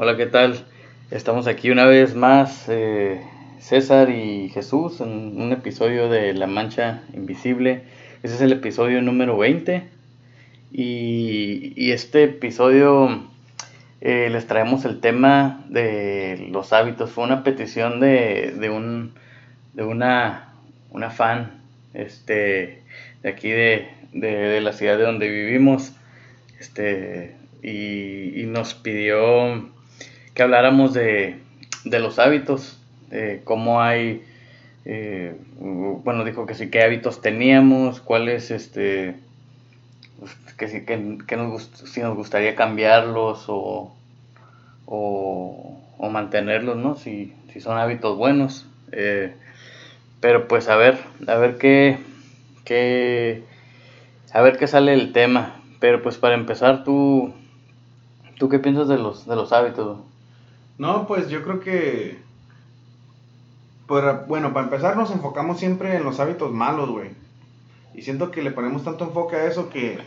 Hola, ¿qué tal? Estamos aquí una vez más, eh, César y Jesús, en un episodio de La Mancha Invisible. Ese es el episodio número 20. Y, este episodio eh, les traemos el tema de los hábitos. Fue una petición de, de, un, de una, una fan este, de aquí de, de, de la ciudad de donde vivimos. Este, y, y nos pidió que habláramos de, de los hábitos, de cómo hay, eh, bueno, dijo que sí, qué hábitos teníamos, cuáles, este, que sí, que, que nos, si nos gustaría cambiarlos o, o, o mantenerlos, ¿no? Si, si, son hábitos buenos. Eh, pero pues a ver, a ver qué, qué, a ver qué sale el tema. Pero pues para empezar, tú, ¿tú qué piensas de los, de los hábitos? No, pues yo creo que. bueno, para empezar, nos enfocamos siempre en los hábitos malos, güey. Y siento que le ponemos tanto enfoque a eso que,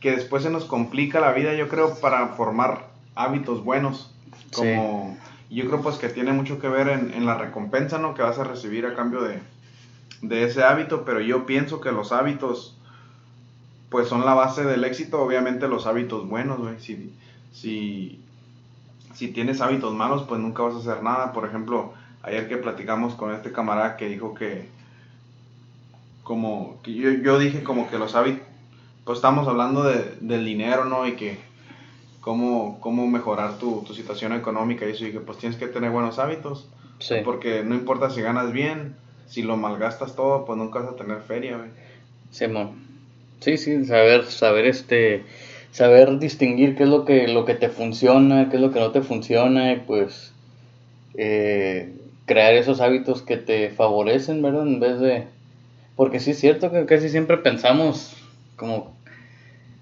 que después se nos complica la vida, yo creo, para formar hábitos buenos. Como. Sí. Yo creo, pues, que tiene mucho que ver en, en, la recompensa, ¿no? Que vas a recibir a cambio de, de ese hábito. Pero yo pienso que los hábitos, pues, son la base del éxito. Obviamente, los hábitos buenos, güey. Si. si si tienes hábitos malos, pues nunca vas a hacer nada. Por ejemplo, ayer que platicamos con este camarada que dijo que, como, que yo, yo dije como que los hábitos, pues estamos hablando de, del dinero, ¿no? Y que cómo, cómo mejorar tu, tu, situación económica y eso, y que pues tienes que tener buenos hábitos. Sí. Porque no importa si ganas bien, si lo malgastas todo, pues nunca vas a tener feria, güey. Simón. Sí, sí, saber, saber este saber distinguir qué es lo que, lo que te funciona, qué es lo que no te funciona y pues eh, crear esos hábitos que te favorecen, ¿verdad? En vez de... Porque sí es cierto que casi siempre pensamos como,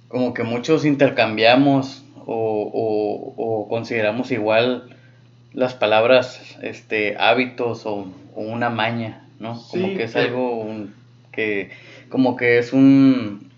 como que muchos intercambiamos o, o, o consideramos igual las palabras este, hábitos o, o una maña, ¿no? Sí, como que es algo un, que como que es un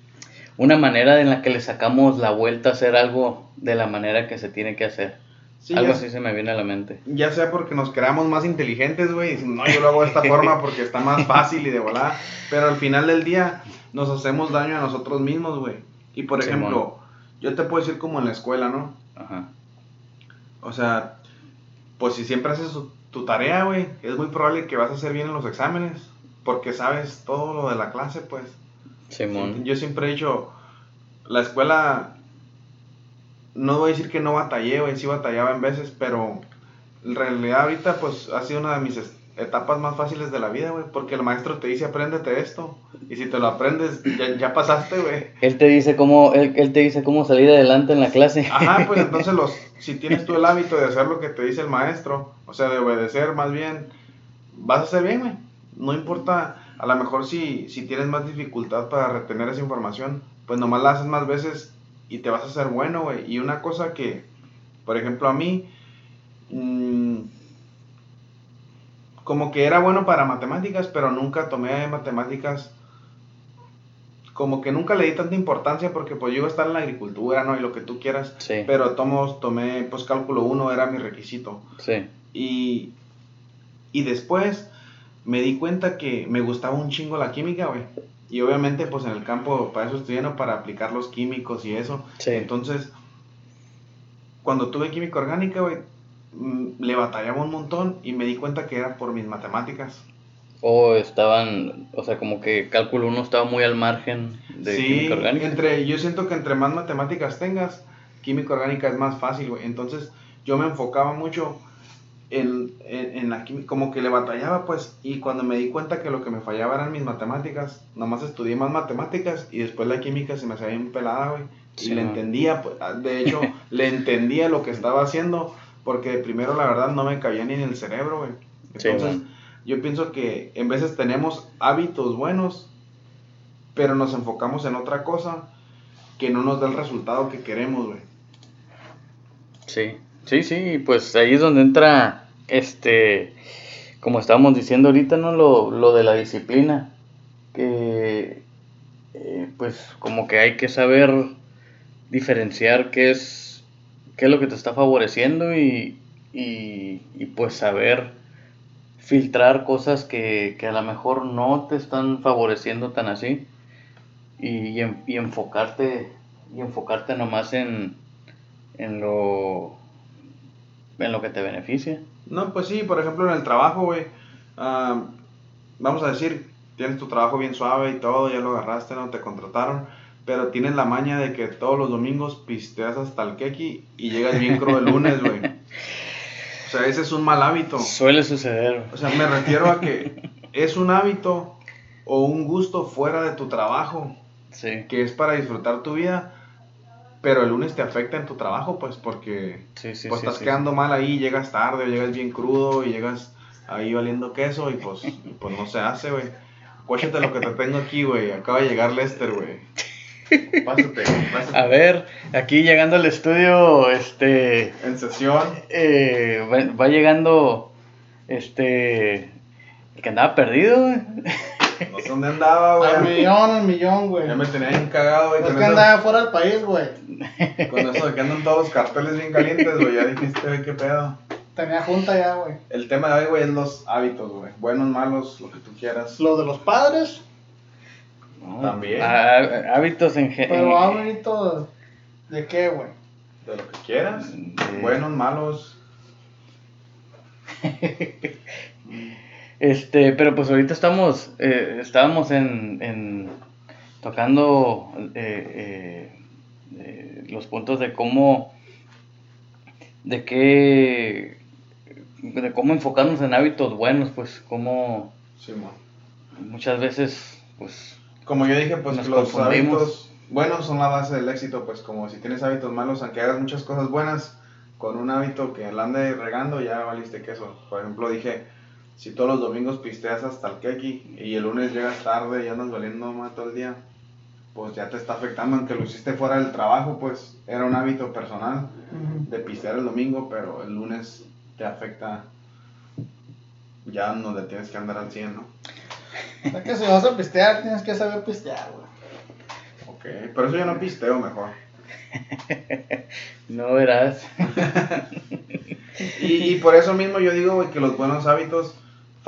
una manera en la que le sacamos la vuelta a hacer algo de la manera que se tiene que hacer. Sí, algo así se me viene a la mente. Ya sea porque nos creamos más inteligentes, güey, y no, yo lo hago de esta forma porque está más fácil y de volar, pero al final del día nos hacemos daño a nosotros mismos, güey. Y por ejemplo, yo te puedo decir como en la escuela, ¿no? Ajá. O sea, pues si siempre haces tu, tu tarea, güey, es muy probable que vas a hacer bien en los exámenes, porque sabes todo lo de la clase, pues. Simón. Yo siempre he dicho, la escuela, no voy a decir que no batallé, güey, sí batallaba en veces, pero en realidad ahorita pues ha sido una de mis etapas más fáciles de la vida, güey, porque el maestro te dice, apréndete esto, y si te lo aprendes, ya, ya pasaste, güey. Él te dice cómo, él, él, te dice cómo salir adelante en la clase. Ajá, pues entonces los, si tienes tú el hábito de hacer lo que te dice el maestro, o sea, de obedecer más bien, vas a hacer bien, güey. No importa, a lo mejor si, si tienes más dificultad para retener esa información, pues nomás la haces más veces y te vas a hacer bueno, güey. Y una cosa que, por ejemplo, a mí, mmm, como que era bueno para matemáticas, pero nunca tomé matemáticas, como que nunca le di tanta importancia porque pues yo iba a estar en la agricultura, ¿no? Y lo que tú quieras. Sí. Pero tomos, tomé, pues cálculo 1 era mi requisito. Sí. Y, y después me di cuenta que me gustaba un chingo la química, güey. Y obviamente, pues en el campo, para eso estudié, ¿no? Para aplicar los químicos y eso. Sí. Entonces, cuando tuve química orgánica, güey, le batallaba un montón y me di cuenta que era por mis matemáticas. O estaban, o sea, como que cálculo uno estaba muy al margen de sí, química orgánica. Entre, yo siento que entre más matemáticas tengas, química orgánica es más fácil, güey. Entonces, yo me enfocaba mucho en, en, en, la química, como que le batallaba, pues, y cuando me di cuenta que lo que me fallaba eran mis matemáticas, nomás estudié más matemáticas y después la química se me hacía bien pelada, güey. Sí, y le entendía, pues, de hecho, le entendía lo que estaba haciendo, porque primero la verdad no me cabía ni en el cerebro, güey. Entonces, sí, yo pienso que en veces tenemos hábitos buenos, pero nos enfocamos en otra cosa que no nos da el resultado que queremos, güey. Sí, Sí, sí, pues ahí es donde entra, este, como estábamos diciendo ahorita, ¿no? Lo, lo de la disciplina, que eh, pues como que hay que saber diferenciar qué es, qué es lo que te está favoreciendo y, y, y pues saber filtrar cosas que, que, a lo mejor no te están favoreciendo tan así y, y, enfocarte y enfocarte nomás en, en lo en lo que te beneficia. No, pues sí, por ejemplo en el trabajo, güey, ah, vamos a decir, tienes tu trabajo bien suave y todo, ya lo agarraste, no te contrataron, pero tienes la maña de que todos los domingos pisteas hasta el keki y llegas bien crudo el lunes, güey. O sea, ese es un mal hábito. Suele suceder. O sea, me refiero a que es un hábito o un gusto fuera de tu trabajo. Sí. Que es para disfrutar tu vida. Pero el lunes te afecta en tu trabajo, pues, porque sí, sí, pues, sí, estás quedando mal ahí, llegas tarde, o llegas bien crudo, y llegas ahí valiendo queso, y pues, y pues no se hace, güey. Cuéntate lo que te tengo aquí, güey. Acaba de llegar Lester, güey. Pásate, pásate. A ver, aquí llegando al estudio, este, En sesión. eh, va, va llegando, este, el que andaba perdido, güey. No sé dónde andaba, Al güey. millón, al millón, güey. Ya me tenía bien cagado, güey. Es que eso- andaba fuera del país, güey. Con eso de que andan todos los carteles bien calientes, güey. Ya dijiste, güey, qué pedo. Tenía junta ya, güey. El tema de hoy, güey, es los hábitos, güey. Buenos, malos, lo que tú quieras. Lo de los padres, No, También. há- hábitos en general. pero hábito de qué, güey. De lo que quieras. Buenos, malos. Este, pero pues ahorita estamos, eh, estábamos en, en tocando eh, eh, eh, los puntos de cómo, de qué, de cómo enfocarnos en hábitos buenos, pues cómo Simón. muchas veces, pues, Como yo dije, pues Nos los hábitos buenos son la base del éxito. Pues como si tienes hábitos malos, aunque hagas muchas cosas buenas, con un hábito que la ande regando, ya valiste queso. Por ejemplo, dije, si todos los domingos pisteas hasta el keki y el lunes llegas tarde y andas valiendo más todo el día, pues ya te está afectando, aunque lo hiciste fuera del trabajo, pues era un hábito personal de pistear el domingo, pero el lunes te afecta ya donde tienes que andar al 100, ¿no? O sea que si vas a pistear, tienes que saber pistear, güey. Ok, por eso yo no pisteo mejor. no verás. Y, y por eso mismo yo digo, güey, que los buenos hábitos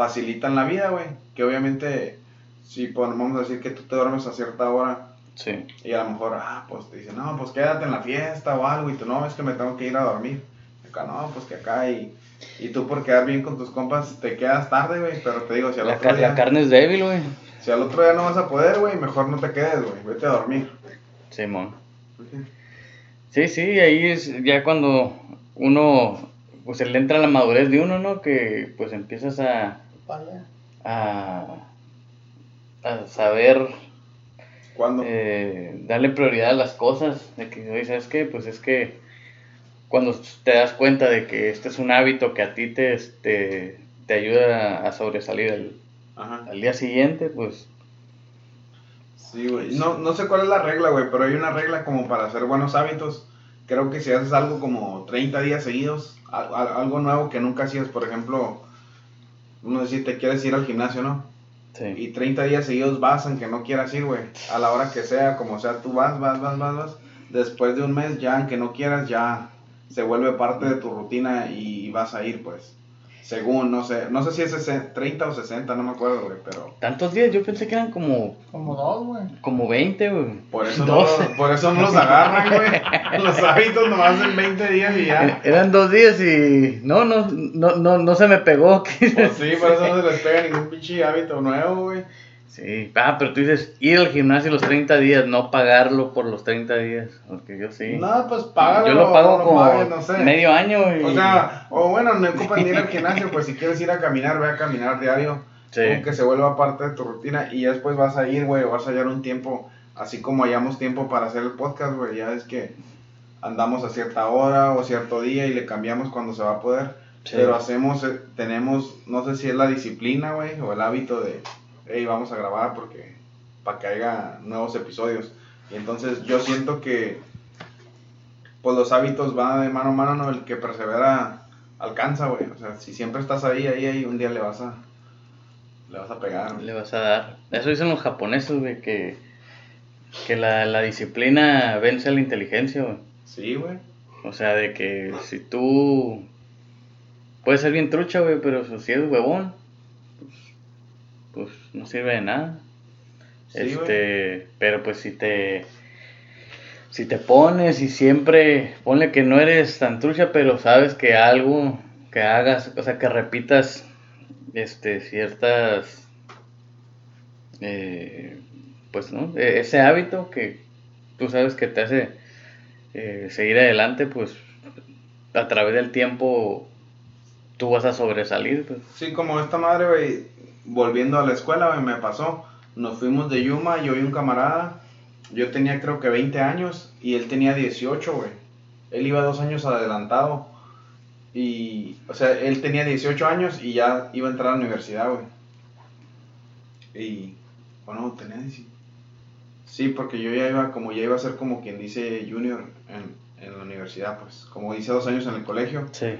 facilitan la vida, güey. Que obviamente, si a decir que tú te duermes a cierta hora Sí, y a lo mejor, ah, pues te dicen, no, pues quédate en la fiesta o algo, y tú, no, es que me tengo que ir a dormir. Acá, no, pues que acá, y, y tú por quedar bien con tus compas te quedas tarde, güey, pero te digo, si al, la, otro día, la carne es débil, güey. si al otro día no vas a poder, güey, mejor no te quedes, güey, vete a dormir. Simón. Sí, sí, ahí es ya cuando uno, pues le entra la madurez de uno, ¿no? Que pues empiezas a, A, a saber ¿Cuándo? eh, darle prioridad a las cosas, de que, oye, ¿sabes qué? Pues es que cuando te das cuenta de que este es un hábito que a ti te, este, te ayuda a sobresalir al, Ajá. al día siguiente, pues Sí, güey. No, no sé cuál es la regla, güey, pero hay una regla como para hacer buenos hábitos. Creo que si haces algo como 30 días seguidos, al- al- algo nuevo que nunca hacías, por ejemplo, uno decir, te quieres ir al gimnasio, ¿no? sí. Y 30 días seguidos vas, aunque no quieras ir, güey. A la hora que sea, como sea, tú vas, vas, vas, vas, vas. Después de un mes, ya, aunque no quieras, ya se vuelve parte de tu rutina y vas a ir, pues. Según, no sé, no sé si es 60, 30 o 60, no me acuerdo, güey, pero... Tantos días, yo pensé que eran como, Como dos, güey. como 20, güey. Por eso, no, 12. por eso no los agarran, güey. Los hábitos nomás en 20 días y ya. Eran dos días y no, no, no, no, no se me pegó. Pues sí, por eso no se les pega ningún pinche hábito nuevo, güey. Sí, ah, pero tú dices ir al gimnasio los 30 días, no pagarlo por los 30 días, porque yo sí. No, pues págalo. yo lo pago como no sé. medio año. Y... O sea, o bueno, no ocupan ir al gimnasio, pues si quieres ir a caminar, ve a caminar diario. Sí. Como que se vuelva parte de tu rutina y ya después vas a ir, güey, vas a hallar un tiempo, así como hallamos tiempo para hacer el podcast, güey. Ya es que andamos a cierta hora o cierto día y le cambiamos cuando se va a poder. Sí. Pero hacemos, eh, tenemos, no sé si es la disciplina, güey, o el hábito de, hey, vamos a grabar porque, para que haya nuevos episodios. Y entonces yo siento que, pues los hábitos van de mano a mano, ¿no? El que persevera alcanza, güey. O sea, si siempre estás ahí, ahí, ahí, un día le vas a, le vas a pegar. Le vas a dar. Eso dicen los japoneses, güey, que, que la, la disciplina vence a la inteligencia, güey. Sí, güey. O sea, de que si tú puedes ser bien trucha, güey, pero si eres huevón, pues no sirve de nada. Sí, este, pero pues si te si te pones y siempre ponle que no eres tan trucha, pero sabes que algo que hagas, o sea, que repitas este ciertas eh, pues no, E- ese hábito que tú sabes que te hace eh, seguir adelante, pues a través del tiempo tú vas a sobresalir, pues. Sí, como esta madre, güey, volviendo a la escuela, me pasó. Nos fuimos de Yuma, yo y un camarada. Yo tenía creo que 20 años y él tenía 18, güey. Él iba dos años adelantado. Y, o sea, él tenía 18 años y ya iba a entrar a la universidad, güey. Y, bueno, tenía 18. Sí, porque yo ya iba, como ya iba a ser como quien dice junior en, en la universidad, pues. Como hice dos años en el colegio. Sí.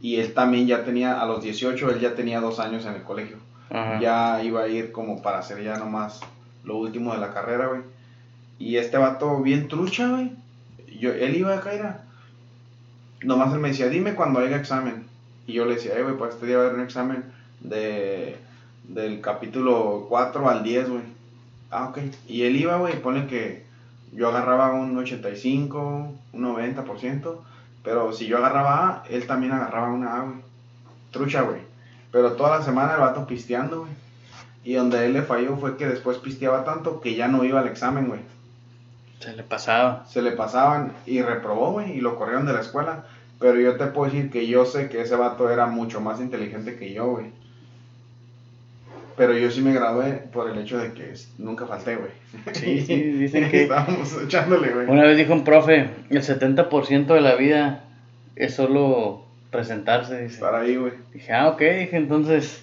Y él también ya tenía, a los 18, él ya tenía dos años en el colegio. Ya iba a ir como para hacer ya nomás lo último de la carrera, güey. Y este vato bien trucha, güey. Yo, él iba a caer. Nomás él me decía, dime cuando haya examen. Y yo le decía, eh, güey, pues este día va a haber un examen de, del capítulo 4 al 10, güey. Ah, ok. Y él iba, güey, pone que yo agarraba un 85, un 90%. Pero si yo agarraba A, él también agarraba una A, güey. Trucha, güey. Pero toda la semana el vato pisteando, güey. Y donde él le falló fue que después pisteaba tanto que ya no iba al examen, güey. Se le pasaba. Se le pasaban y reprobó, güey, y lo corrieron de la escuela. Pero yo te puedo decir que yo sé que ese vato era mucho más inteligente que yo, güey. Pero yo sí me gradué por el hecho de que nunca falté, güey. Sí, sí, dicen que- Estábamos echándole, güey. Una vez dijo un profe, el 70% de la vida es solo presentarse, dice. Estar ahí, güey. Dije, ah, ok, dije, entonces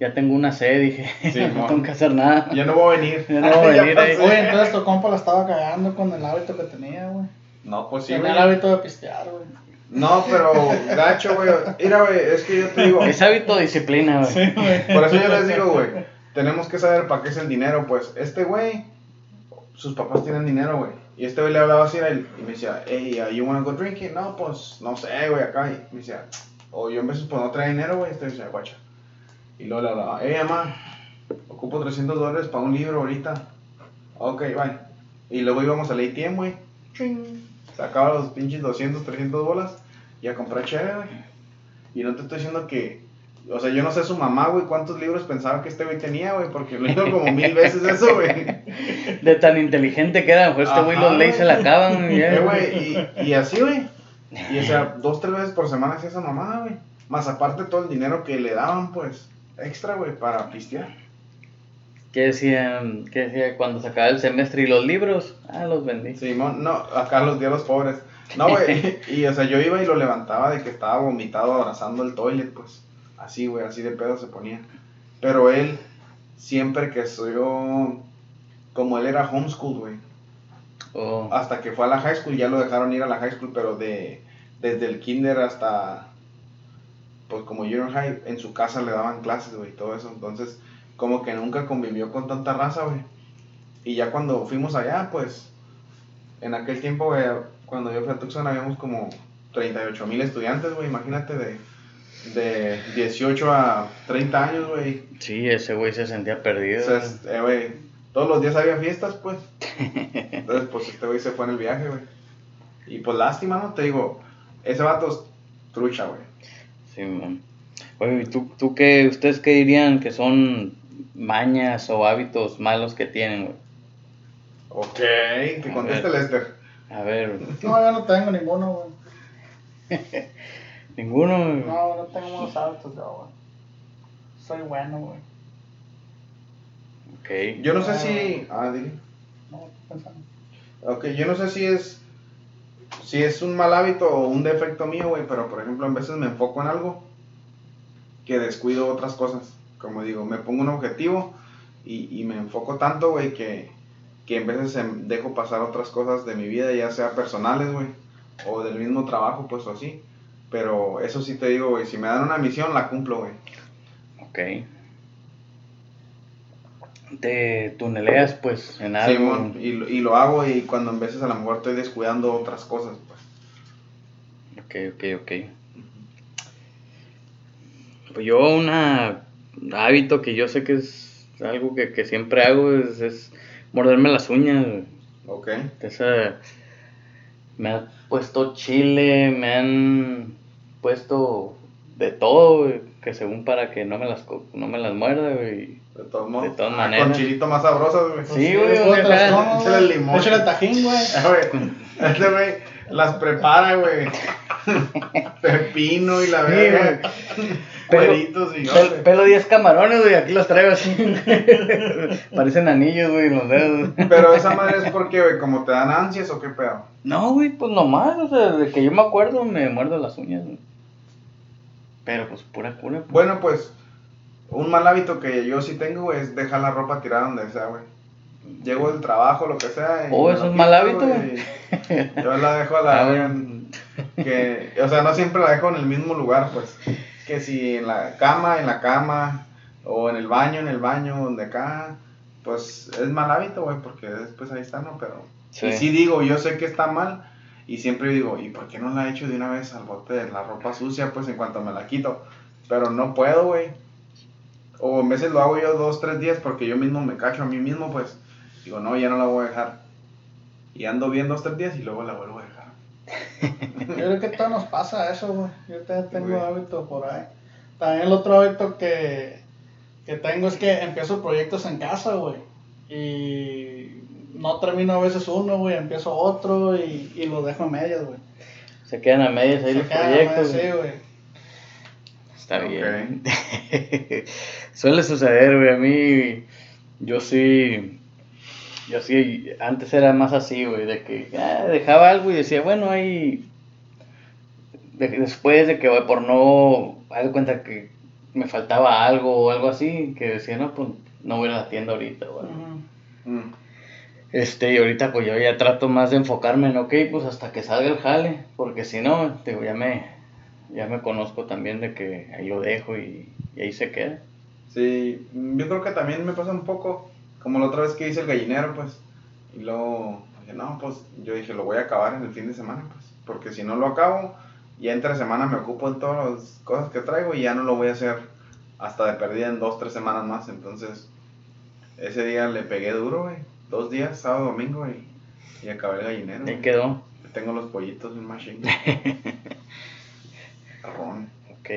ya tengo una C, dije, Sí, no tengo que hacer nada. Ya no voy a venir. Ya no voy a venir, eh. entonces tu compa la estaba cagando con el hábito que tenía, güey. No, pues sí, tenía el hábito de pistear, güey. No, pero gacho, güey. Mira, güey, es que yo te digo. Es hábito de disciplina, güey. Sí, güey. Por eso yo les digo, güey, tenemos que saber para qué es el dinero, pues. Este güey, sus papás tienen dinero, güey. Y este güey le hablaba así a él y me decía, hey, uh, you wanna go drinking? No, pues, no sé, güey, acá. Y me decía, o yo en veces pues no traía dinero, güey, este decía, guacha. Y luego le hablaba, hey, mamá, ocupo 300 dólares para un libro ahorita. Ok, bye. Y luego íbamos al ATM, güey. Sacaba los pinches 200, 300 bolas y a comprar chévere, güey. Y no te estoy diciendo que. O sea, yo no sé su mamá, güey, cuántos libros pensaba que este güey tenía, güey, porque lo hizo como mil veces eso, güey. De tan inteligente que era, pues este güey los leyes se la acaban, güey. Eh, güey, y, y así, güey. Y o sea, dos, tres veces por semana hacía esa mamada, güey. Más aparte todo el dinero que le daban, pues, extra, güey, para pistear. ¿Qué decían? ¿Qué decía cuando se acababa el semestre y los libros? Ah, los vendí. Simón, no, acá los días los pobres. No, güey, y o sea, yo iba y lo levantaba de que estaba vomitado abrazando el toilet, pues. Así, güey, así de pedo se ponía. Pero él, siempre que yo, como él era homeschool, güey. Oh, hasta que fue a la high school, ya lo dejaron ir a la high school, pero de desde el kinder hasta pues como junior high, en su casa le daban clases, güey, todo eso. Entonces, como que nunca convivió con tanta raza, güey. Y ya cuando fuimos allá, pues, en aquel tiempo, güey, cuando yo fui a Tucson, habíamos como 38 mil estudiantes, güey, imagínate, de, de 18 a 30 años, güey. sí, ese güey se sentía perdido. O sea, es- eh, güey, todos los días había fiestas, pues. Entonces, pues este güey se fue en el viaje, güey. Y pues lástima, ¿no? Te digo, ese vato es trucha, güey. Sí, man. Oye, ¿y ¿tú, tú qué, ustedes qué dirían que son mañas o hábitos malos que tienen, güey? Ok, que conteste Lester. A ver, No, yo no tengo ninguno, güey. ninguno. güey? No, no tengo malos hábitos yo, güey. Soy bueno, güey. Ok. Yo no sé si. Ah, dile. No, estoy pensando. Ok, yo no sé si es. Si es un mal hábito o un defecto mío, güey, pero por ejemplo, en veces me enfoco en algo que descuido otras cosas. Como digo, me pongo un objetivo y, y me enfoco tanto, güey, que, que en veces em- dejo pasar otras cosas de mi vida, ya sea personales, güey, o del mismo trabajo, pues o así. Pero eso sí te digo, güey, si me dan una misión, la cumplo, güey. Ok. Te tuneleas, pues, en algo. Y, lo- y lo hago y cuando en veces a lo mejor estoy descuidando otras cosas, pues. Ok, ok, ok. Pues yo una hábito que yo sé que es algo que, que siempre hago es, es morderme las uñas. Ok. Esa, me han puesto chile, me han puesto de todo, güey, que según para que no me las, co- no me las muerda, güey. De todos modos. De todas Ah, maneras. Con chilito más sabroso, güey. Sí, güey, tomas, échale güey. limón. Échale tajín, güey. Ah, güey, Este güey las prepara, güey. Pepino y la Sí, verga. Cueritos y Pel- pelo 10 camarones, güey, aquí los traigo así. Parecen anillos, güey, en los dedos. Pero esa madre es porque, güey, como te dan ansias o qué pedo. No, güey, pues nomás, o sea, de que yo me acuerdo me muerdo las uñas, güey. Pero pues pura cura. pues. Bueno, pues, un mal hábito que yo sí tengo, güey, es dejar la ropa tirada donde sea, güey. Llego del trabajo, lo que sea. Oh, es mal quito, hábito, güey. Yo la dejo a la Ah, verga que, o sea, no siempre la dejo en el mismo lugar, pues. Que si en la cama, en la cama, o en el baño, en el baño, donde acá, pues es mal hábito, güey, porque después ahí está, ¿no? Pero, Sí. y sí digo, yo sé que está mal, y siempre digo, ¿y por qué no la echo de una vez al bote de la ropa sucia, pues en cuanto me la quito? Pero no puedo, güey. O en veces lo hago yo dos, tres días porque yo mismo me cacho a mí mismo, pues. Digo, no, ya no la voy a dejar. Y ando bien dos, tres días y luego la vuelvo a dejar. Yo creo que todo nos pasa eso, güey. Yo también tengo Güey. hábito por ahí. También el otro hábito que, que tengo es que empiezo proyectos en casa, güey. Y no termino a veces uno, güey, empiezo otro y, y lo dejo a medias, güey. Se quedan a medias ahí Se los proyectos. medias, güey. Sí, güey. Está bien. Suele suceder, güey. A mí, yo sí. Yo sí, antes era más así, güey, de que ah, dejaba algo y decía, bueno, ahí. de- después de que, güey, por no. Haz de cuenta que me faltaba algo o algo así, que decía, no, pues no voy a la tienda ahorita, güey. Mm. Este, y ahorita pues yo ya trato más de enfocarme en, ok, pues hasta que salga el jale, porque si no, digo, ya me, ya me conozco también de que ahí lo dejo y, y ahí se queda. Sí, yo creo que también me pasa un poco como la otra vez que hice el gallinero, pues. Y luego dije, no, pues yo dije, lo voy a acabar en el fin de semana, pues. Porque si no lo acabo, ya entre semana me ocupo en todas las cosas que traigo y ya no lo voy a hacer hasta de perdida en dos, tres semanas más. Entonces, ese día le pegué duro, güey. Dos días, sábado, domingo y, y acabé el gallinero. Ahí güey. quedó. Tengo los pollitos en machine. Carrón. Ok.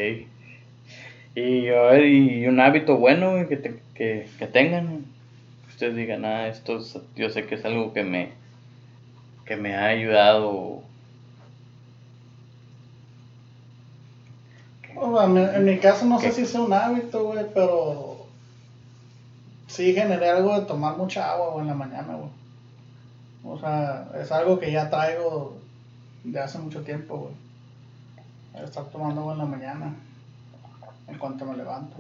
Y a ver, y un hábito bueno güey, que, te- que, que tengan, que ustedes digan, ah, esto es- yo sé que es algo que me, que me ha ayudado. Bueno, en, mi- en mi caso no sé ¿Qué? si sea un hábito, güey, pero sí generé algo de tomar mucha agua, güey, en la mañana, güey. O sea, es algo que ya traigo de hace mucho tiempo, güey. Estar tomando agua en la mañana, en cuanto me levanto.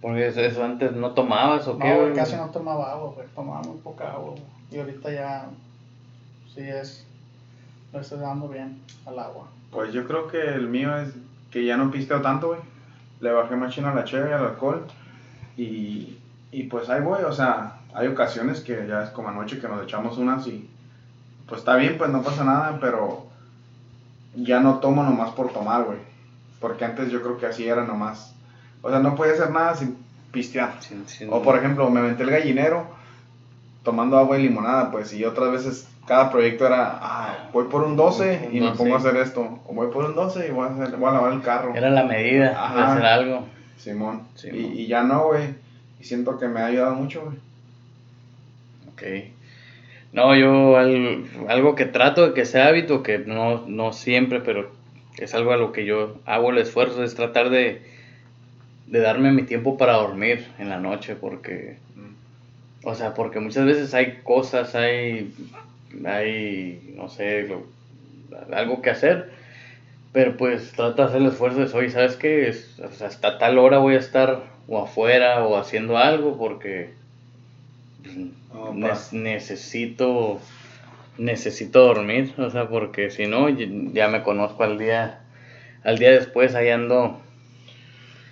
Porque eso, eso antes no tomabas o qué. No, güey, güey? casi no tomaba agua, güey. Tomaba muy poca agua, güey. Y ahorita ya, sí es, le estoy dando bien al agua. Pues yo creo que el mío es que ya no pisteo tanto, güey. Le bajé machina a la cheve y al alcohol. Y, y pues ahí voy, o sea, hay ocasiones que ya es como anoche que nos echamos unas y pues está bien, pues no pasa nada, pero ya no tomo nomás por tomar, güey. Porque antes yo creo que así era nomás. O sea, no podía hacer nada sin pistear. Sí, sí, O por ejemplo, me aventé el gallinero tomando agua y limonada, pues, y otras veces cada proyecto era, ah, voy por un 12 y me 12. pongo a hacer esto, o voy por un 12 y voy a, hacer, voy a lavar el carro. Era la medida Ajá. hacer algo. Simón. Simón. Y, y ya no, güey. Y siento que me ha ayudado mucho, güey. Ok. No, yo al- algo que trato de que sea hábito, que no, no siempre, pero es algo a lo que yo hago el esfuerzo, es tratar de, de darme mi tiempo para dormir en la noche, porque, Mm. o sea, porque muchas veces hay cosas, hay, hay, no sé, lo- algo que hacer, pero pues trato de hacer el esfuerzo de, oye, ¿sabes qué? Es, o sea, hasta tal hora voy a estar o afuera o haciendo algo, porque pues, Ne- necesito necesito dormir, o sea, porque si no ya me conozco al día al día después ahí ando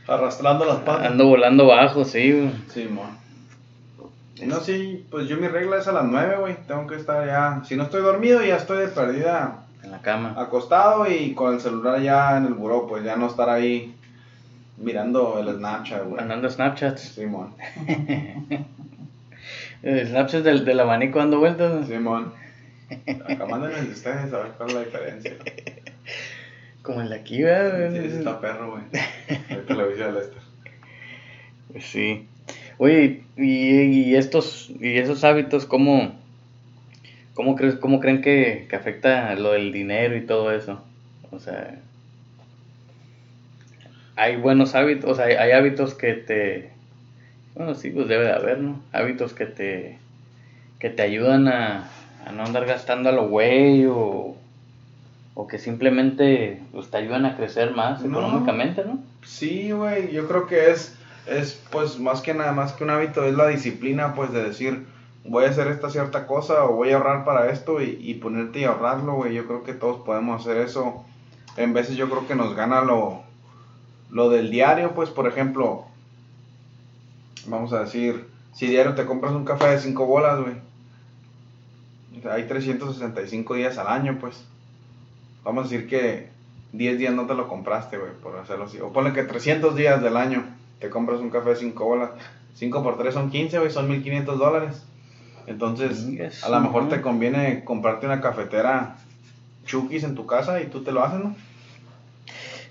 Arrastrando las ando volando bajo, sí. Simón. No, sí, pues yo mi regla es a las 9, güey. Tengo que estar ya. Si no estoy dormido, ya estoy de perdida la cama. Acostado y con el celular ya en el buró, pues ya no estar ahí mirando el Snapchat, güey. Mandando Snapchats. Simón, El Snapchat del, del abanico dando vueltas. Simón. Acá manden el de ustedes a ver cuál es la diferencia. Como el de aquí, ¿verdad? Sí, ese está perro, güey. Vi a Lester. Pues sí. Oye, y, y estos y esos hábitos, ¿cómo, cómo, crees, cómo creen que, que afecta lo del dinero y todo eso? O sea, hay buenos hábitos, o sea, hay, hay hábitos que te, bueno, sí, pues debe de haber, ¿no? Hábitos que te, que te ayudan a, a no andar gastando a lo güey o, o que simplemente pues, te ayudan a crecer más No. económicamente, ¿no? Sí, güey, yo creo que es, es, pues, más que nada, más que un hábito, es la disciplina, pues, de decir, voy a hacer esta cierta cosa o voy a ahorrar para esto y, y ponerte y ahorrarlo, güey. Yo creo que todos podemos hacer eso. En veces yo creo que nos gana lo, lo del diario, pues, por ejemplo, vamos a decir, si diario te compras un café de 5 bolas, güey. o sea, Hay 365 días al año, pues. Vamos a decir que 10 días no te lo compraste, güey, por hacerlo así. O ponle que 300 días del año te compras un café de 5 bolas. 5 por 3 son 15, güey, son 1500 dólares. Entonces, a lo mejor te conviene comprarte una cafetera Chukis en tu casa y tú te lo haces, ¿no?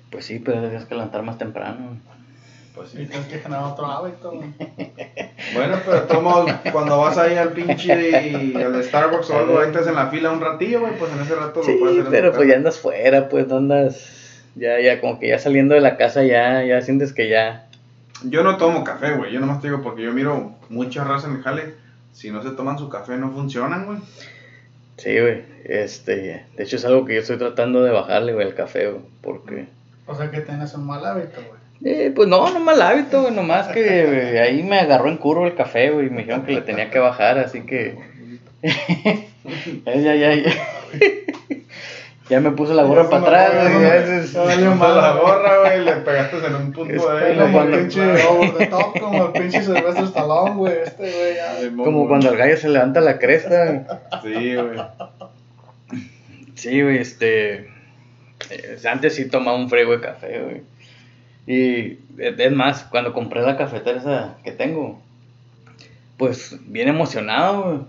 Pues sí, pero tienes que levantar más temprano. Pues Y sí. tienes que generar otro hábito. Bueno, pero tomo, cuando vas ahí al pinche y al Starbucks o algo, ahí estás en la fila un ratillo, güey, pues en ese rato Sí, lo puedes hacer en pero tu pues ya andas fuera, pues no andas. Ya, ya, como que ya saliendo de la casa, ya, ya sientes que ya. Yo no tomo café, güey, yo nomás te digo porque yo miro mucha raza en el jale, si no se toman su café no funcionan, güey. Sí, güey. Este, de hecho es algo que yo estoy tratando de bajarle, güey, al café, güey. Porque. O sea que tienes un mal hábito, güey. Eh, pues no, no mal hábito, güey. Nomás que güey, ahí me agarró en curvo el café, güey. Y me dijeron que le tenía que bajar, así que. ya, ya, ya. Ya, me puse la gorra para atrás, me- güey. Valió mal, la gorra, güey, le pegaste en un punto de como Como cuando- el pinche over the top, como el pinche Silvestre Stallone, güey. Este, güey. Como cuando el gallo se levanta la cresta. Sí, güey. Sí, güey, este. eh, antes sí tomaba un frigo de café, güey. Y eh, es más, cuando compré la cafetera esa que tengo, pues bien emocionado, güey.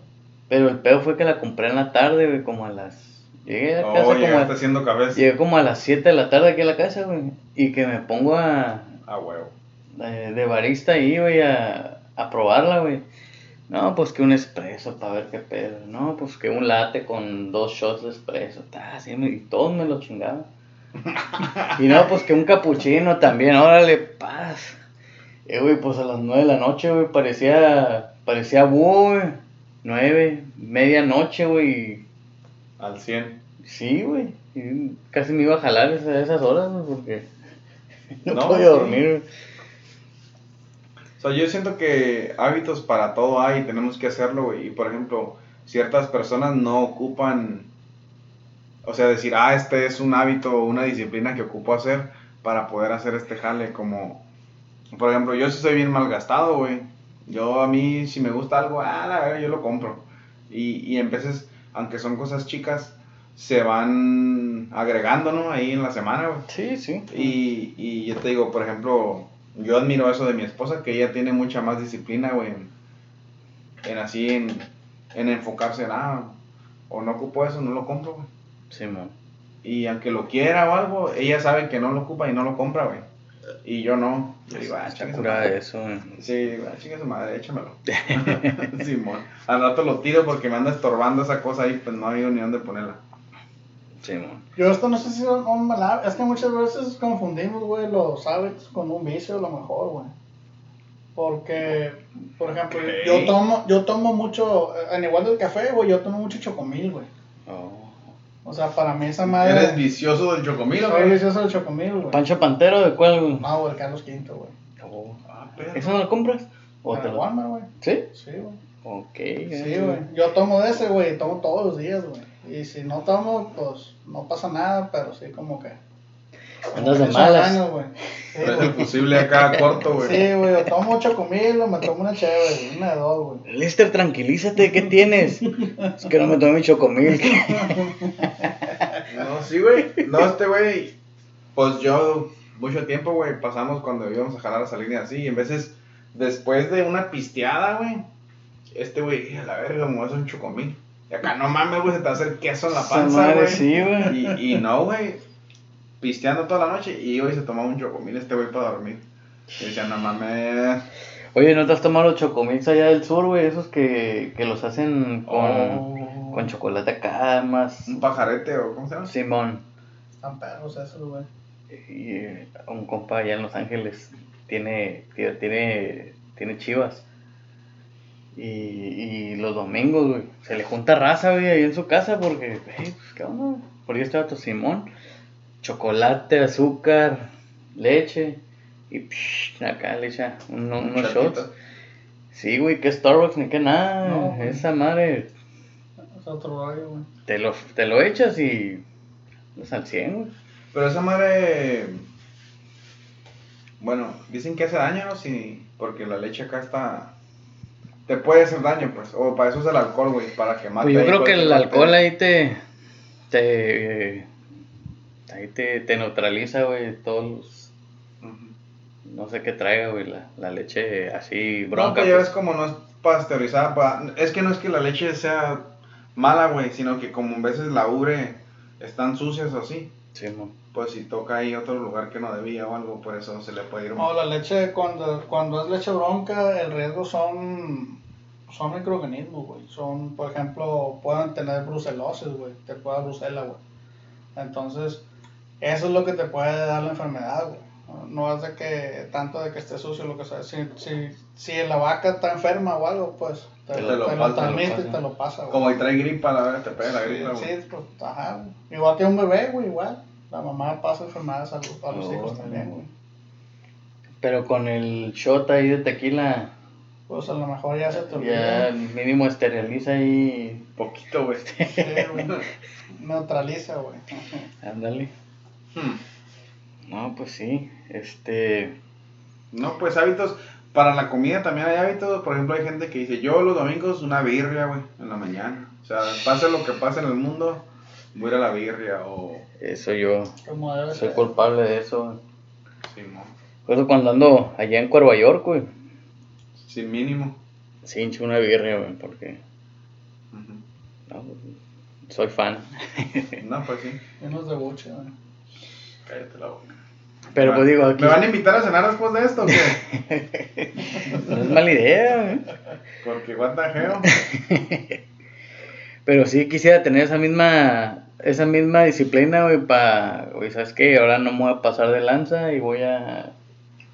Pero el pedo fue que la compré en la tarde, güey, como a las. Llegué a casa Oh, como llegaste a, haciendo cafés. llegué como a las 7 de la tarde aquí a la casa, güey. Y que me pongo a. Ah, huevo. De, de barista ahí, güey, a, a probarla, güey. No, pues que un espresso para ver qué pedo. No, pues que un latte con dos shots de espresso. Ta, así me- y todos me lo chingaban. y no, pues que un capuchino también. Órale, paz. Eh, güey, pues a las nueve de la noche, güey, parecía, parecía búho, güey. Nueve, medianoche, güey. Al 100. Sí, güey. Casi me iba a jalar esas, esas horas, güey, porque no, No, podía dormir. O sea, yo siento que hábitos para todo hay tenemos que hacerlo, güey. Y por ejemplo, ciertas personas no ocupan, o sea, decir, ah, este es un hábito o una disciplina que ocupo hacer para poder hacer este jale. Como, por ejemplo, yo sí soy bien malgastado, güey. Yo a mí, si me gusta algo, ah, la verdad, yo lo compro. Y, y en veces, aunque son cosas chicas, se van agregando, ¿no? Ahí en la semana, güey. Sí, sí. Y, y yo te digo, por ejemplo, yo admiro eso de mi esposa, que ella tiene mucha más disciplina, güey, en, en así, en, en enfocarse en, ah, o no ocupo eso, no lo compro, güey. Sí, mo. Y aunque lo quiera o algo, ella sabe que no lo ocupa y no lo compra, güey. Y yo no. Yo digo, ah, chingue su madre. eso, güey. Sí, digo, ah, chingue su madre, échamelo. Simón. Al rato lo tiro porque me anda estorbando esa cosa ahí, pues no hay ni dónde ponerla. Sí, mo. Yo esto no sé si es un mal hábito. Es que muchas veces confundimos, güey, los hábitos con un vicio, a lo mejor, güey. Porque, por ejemplo, yo tomo yo tomo mucho, en igual del café, güey, yo tomo mucho chocomil, güey. Oh. O sea, para mí esa madre... ¿Eres vicioso del chocomil, o Soy vicioso del chocomil, güey. ¿Pancho Pantero de cuál? güey? No, güey, Carlos V, güey. Oh. Ah. ¿Eso no lo compras? ¿O En te el lo... Walmart, güey. ¿Sí? Sí, güey. Ok. Sí, güey. Yo tomo de ese, güey, tomo todos los días, güey. Y si no tomo, pues no pasa nada, pero sí como que... Andas de malas. años, güey. Sí, Es el güey. fusible acá corto, güey. Sí, güey, o tomo chocomil o me tomo una chévere, una de dos, güey. Lister, tranquilízate, ¿qué tienes? Es que no me tomé mi chocomil. No, sí, güey. No, este güey, pues yo, mucho tiempo, güey, pasamos cuando íbamos a jalar a salir y así. Y en veces, después de una pisteada, güey, este güey, a la verga, me voy a hacer un chocomil. Y acá, no mames, güey, se te va a hacer queso en la Esa panza, güey. sí, güey. Y, y no, güey, pisteando toda la noche. Y hoy se tomaba un chocomil este güey para dormir. Y decía, no mames. Oye, ¿no te has tomado los chocomix allá del sur, güey? Esos que, que los hacen con, Oh. con chocolate acá, más Un pajarete o, ¿cómo se llama? Simón. Están perros esos, güey. Y eh, un compa allá en Los Ángeles tiene, tiene, tiene, tiene chivas. Y, y los domingos, güey, se le junta raza, güey, ahí en su casa porque, hey, pues, ¿qué onda? Porque este vato Simón, chocolate, azúcar, leche, y psh, acá le echa un- Un unos chatito. shots. Sí, güey, que Starbucks ni que nada, No, esa madre, Es otro rollo, güey. te lo, te lo echas y es al 100, güey. Pero esa madre. Bueno, dicen que hace daño, ¿no? Sí, porque la leche acá está. Te puede hacer daño, pues. O para eso es el alcohol, güey, para que mate. Pues yo creo que el alcohol ahí te. te. Ahí te, te neutraliza, güey, todos los. No sé qué traiga, güey, la, la leche así No, bronca. pues ya ves pues. como no es pasteurizada. pa- Es que no es que la leche sea mala, güey, sino que como en veces la ubre están sucias o así. Sí, mo. Pues si toca ahí otro lugar que no debía o algo, por eso se le puede ir. No, la leche, cuando, cuando es leche bronca, el riesgo son, son microorganismos, güey. Son, por ejemplo, pueden tener brucelosis, güey. Te puede dar brucela, güey. Entonces, eso es lo que te puede dar la enfermedad, güey. No es de que, tanto de que esté sucio lo que sea. Si, si, si la vaca está enferma o algo, pues te, Te lo, pasa, te lo y te lo pasa, güey. Como ahí trae gripa, la verdad, te pega la Sí, gripa, güey. sí, pues, ajá, güey. Igual que un bebé, güey, igual. La mamá pasa enfermedades a los, a los hijos también, güey. Pero con el shot ahí de tequila, Pues a lo mejor ya se te ya olvida. mínimo esteriliza ahí. Poquito, güey. Sí, güey. Neutraliza, güey. Ándale. Hmm. No, pues sí, este. No, pues hábitos. Para la comida también hay hábitos. Por ejemplo, hay gente que dice, yo los domingos una birria, güey, en la mañana. O sea, pase lo que pase en el mundo, voy a ir a la birria o... Eso yo. Soy ser. culpable de eso. Simón. Por eso cuando ando allá en Cuerva York, güey. Sin mínimo. Sí, hincho una birria, güey, porque. No, pues, soy fan. No, pues sí. Llenos de buche, güey. Cállate la boca. Pero Me pues digo, aquí. ¿Me van a invitar a cenar después de esto o qué? No es mala idea, güey. Porque hell. Pero sí quisiera tener esa misma. Esa misma disciplina, güey, para. Güey, ¿sabes qué? Ahora no me voy a pasar de lanza y voy a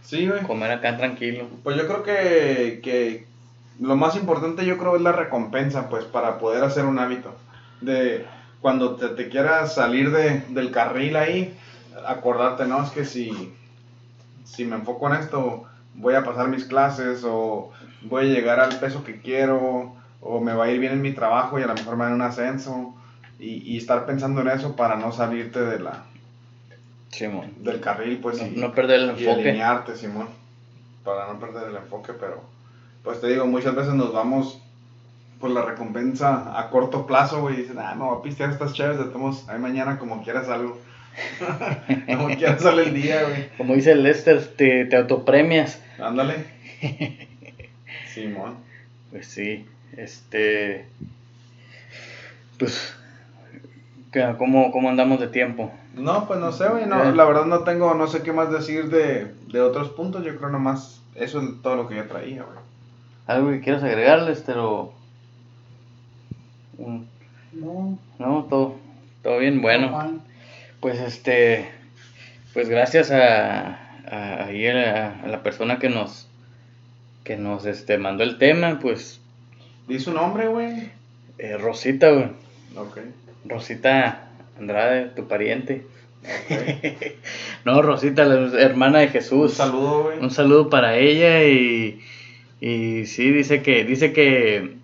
Sí, güey. comer acá tranquilo. Pues yo creo que, que lo más importante yo creo es la recompensa, pues, para poder hacer un hábito. De cuando te, te quieras salir de, del carril ahí, acordarte, no, es que si, si me enfoco en esto, voy a pasar mis clases o voy a llegar al peso que quiero o me va a ir bien en mi trabajo y a lo mejor me dan un ascenso. Y, y estar pensando en eso para no salirte de la, Simón. del carril, pues, No, y, no perder el y enfoque. alinearte, Simón, para no perder el enfoque, pero pues te digo, muchas veces nos vamos por la recompensa a corto plazo, güey, y dices, ah, me voy a pistear estas chaves de tomos, ahí mañana como quieras algo. Como quieras sale el día, güey. Como dice el Lester, te, te autopremias. Ándale. Simón. Pues sí, este. Pues. ¿qué- ¿Cómo, cómo andamos de tiempo? No, pues no sé, güey, no, la verdad no tengo, no sé qué más decir de, de otros puntos, yo creo nomás, eso es todo lo que yo traía, güey. ¿Algo que quieras agregar, Lester? O... Mm, No, No, todo, todo bien. Bueno. Pues este. Pues gracias a, a, a la, a la persona que nos. Que nos este, mandó el tema, pues. Di su nombre, güey. eh, Rosita, güey. Ok. Rosita Andrade, tu pariente. No, Rosita, la hermana de Un Jesús. saludo, güey. Un saludo para ella y, y sí, dice que, dice que,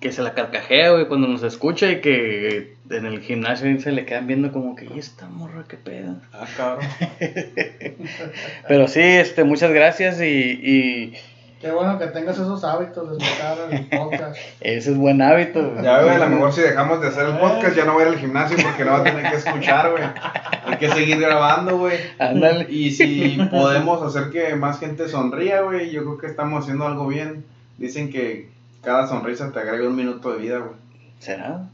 que se la carcajea, güey, cuando nos escucha y que en el gimnasio se le quedan viendo como que, ¿y esta morra qué pedo? Ah, cabrón. Pero sí, este, muchas gracias y, y, Qué bueno que tengas esos hábitos de escuchar el podcast. Ese es buen hábito. güey. Ya, güey, a lo mejor si dejamos de hacer el podcast ya no voy a ir al gimnasio porque no va a tener que escuchar, güey. Hay que seguir grabando, güey. Ándale. Y si podemos hacer que más gente sonría, güey, yo creo que estamos haciendo algo bien. Dicen que cada sonrisa te agrega un minuto de vida, güey. ¿Será?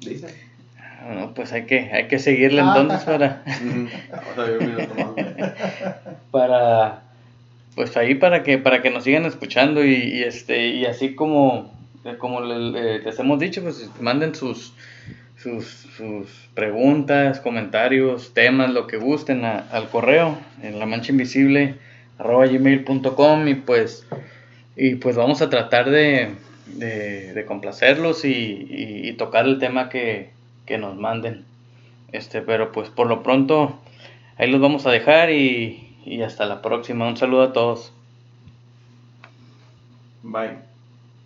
Dicen. Ah, No, pues hay que, hay que seguirle Ah. entonces para, para pues ahí para que para que nos sigan escuchando y, y, este y así como como le- le- les hemos dicho pues manden sus sus, sus preguntas comentarios temas lo que gusten a- al correo en la mancha invisible arroba gmail.com y pues y pues vamos a tratar de, de, complacerlos y, y- y tocar el tema que, que nos manden este pero pues por lo pronto ahí los vamos a dejar y, y hasta la próxima. Un saludo a todos. Bye.